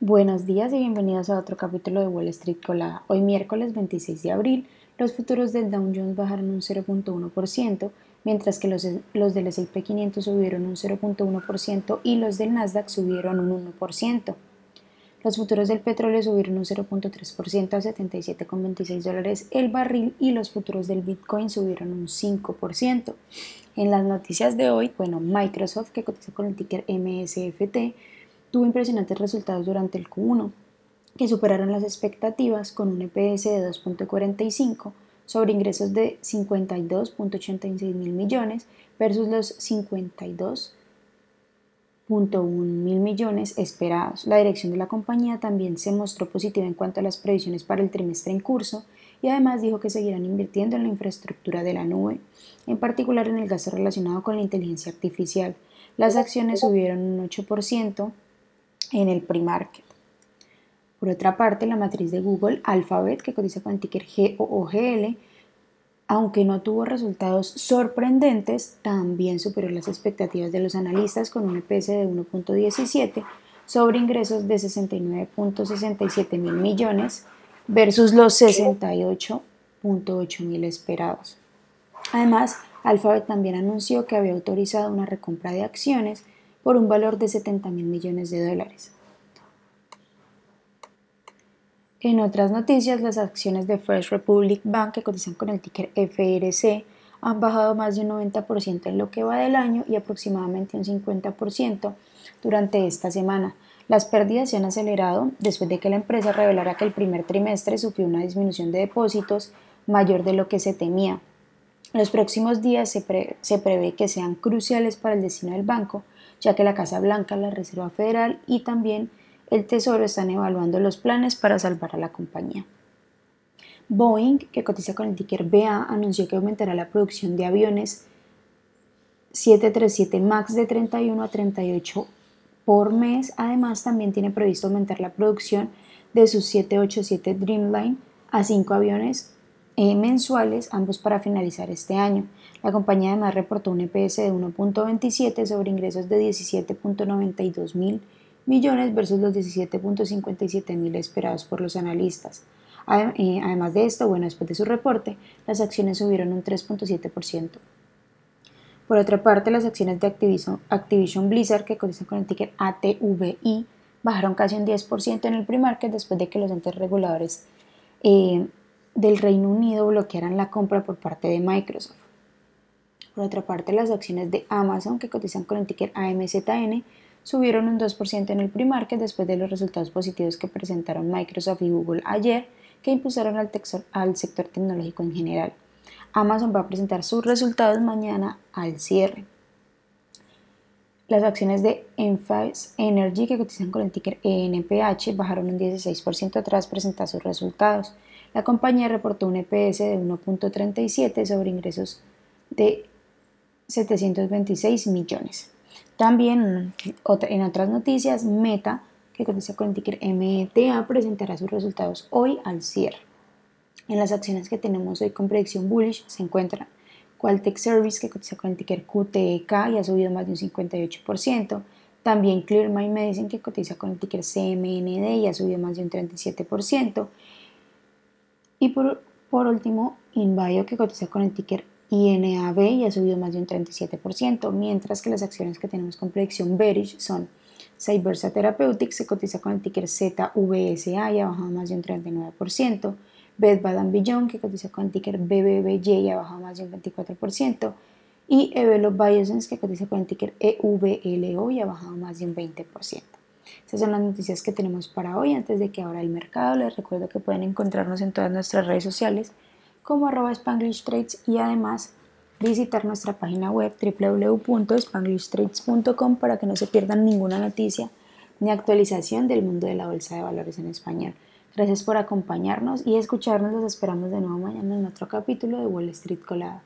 Buenos días y bienvenidos a otro capítulo de Wall Street Colada. Hoy miércoles 26 de abril, los futuros del Dow Jones bajaron un 0.1%, mientras que los, los del S&P 500 subieron un 0.1% y los del Nasdaq subieron un 1%. Los futuros del petróleo subieron un 0.3% a 77,26 dólares el barril y los futuros del Bitcoin subieron un 5%. En las noticias de hoy, bueno, Microsoft, que cotiza con el ticker MSFT, tuvo impresionantes resultados durante el Q1, que superaron las expectativas con un EPS de 2.45 sobre ingresos de 52.86 mil millones versus los 52 mil millones esperados. La dirección de la compañía también se mostró positiva en cuanto a las previsiones para el trimestre en curso y además dijo que seguirán invirtiendo en la infraestructura de la nube, en particular en el gasto relacionado con la inteligencia artificial. Las acciones subieron un 8% en el pre-market. Por otra parte, la matriz de Google, Alphabet, que cotiza con el ticker GOOGL, aunque no tuvo resultados sorprendentes, también superó las expectativas de los analistas con un EPS de 1.17 sobre ingresos de 69.67 mil millones versus los 68.8 mil esperados. Además, Alphabet también anunció que había autorizado una recompra de acciones por un valor de 70 mil millones de dólares. En otras noticias, las acciones de First Republic Bank que cotizan con el ticker FRC han bajado más de un 90% en lo que va del año y aproximadamente un 50% durante esta semana. Las pérdidas se han acelerado después de que la empresa revelara que el primer trimestre sufrió una disminución de depósitos mayor de lo que se temía. Los próximos días se, se prevé que sean cruciales para el destino del banco, ya que la Casa Blanca, la Reserva Federal y también el Tesoro están evaluando los planes para salvar a la compañía. Boeing, que cotiza con el ticker BA, anunció que aumentará la producción de aviones 737 MAX de 31 a 38 por mes. Además, también tiene previsto aumentar la producción de sus 787 Dreamline a 5 aviones eh, mensuales, ambos para finalizar este año. La compañía además reportó un EPS de 1.27 sobre ingresos de 17.92 mil millones versus los 17.57 mil esperados por los analistas. Eh, además de esto, bueno, después de su reporte, las acciones subieron un 3.7%. Por otra parte, las acciones de Activision, Blizzard, que cotizan con el ticker ATVI, bajaron casi un 10% en el pre-market después de que los entes reguladores eh, del Reino Unido bloquearan la compra por parte de Microsoft. Por otra parte, las acciones de Amazon, que cotizan con el ticker AMZN, subieron un 2% en el pre-market después de los resultados positivos que presentaron Microsoft y Google ayer, que impulsaron al, al sector tecnológico en general. Amazon va a presentar sus resultados mañana al cierre. Las acciones de Enphase Energy, que cotizan con el ticker ENPH, bajaron un 16% tras presentar sus resultados. La compañía reportó un EPS de 1.37 sobre ingresos de 726 millones. También en otras noticias, Meta, que cotiza con el ticker META, presentará sus resultados hoy al cierre. En las acciones que tenemos hoy con predicción bullish se encuentran Qualtech Service, que cotiza con el ticker QTEK y ha subido más de un 58%. También Clear My Medicine, que cotiza con el ticker CMND y ha subido más de un 37%. Y por, por último, InBio que cotiza con el ticker INAB y ha subido más de un 37%, mientras que las acciones que tenemos con predicción bearish son Cybersa Therapeutics, que cotiza con el ticker ZVSA y ha bajado más de un 39%, Bed Bath Beyond, que cotiza con el ticker BBBY y ha bajado más de un 24%, y Evelo Biosense, que cotiza con el ticker EVLO y ha bajado más de un 20%. Estas son las noticias que tenemos para hoy. Antes de que abra el mercado, les recuerdo que pueden encontrarnos en todas nuestras redes sociales como arroba Spanglish Trades y además visitar nuestra página web www.spanglishtrades.com para que no se pierdan ninguna noticia ni actualización del mundo de la bolsa de valores en español. Gracias por acompañarnos y escucharnos. Los esperamos de nuevo mañana en otro capítulo de Wall Street Colada.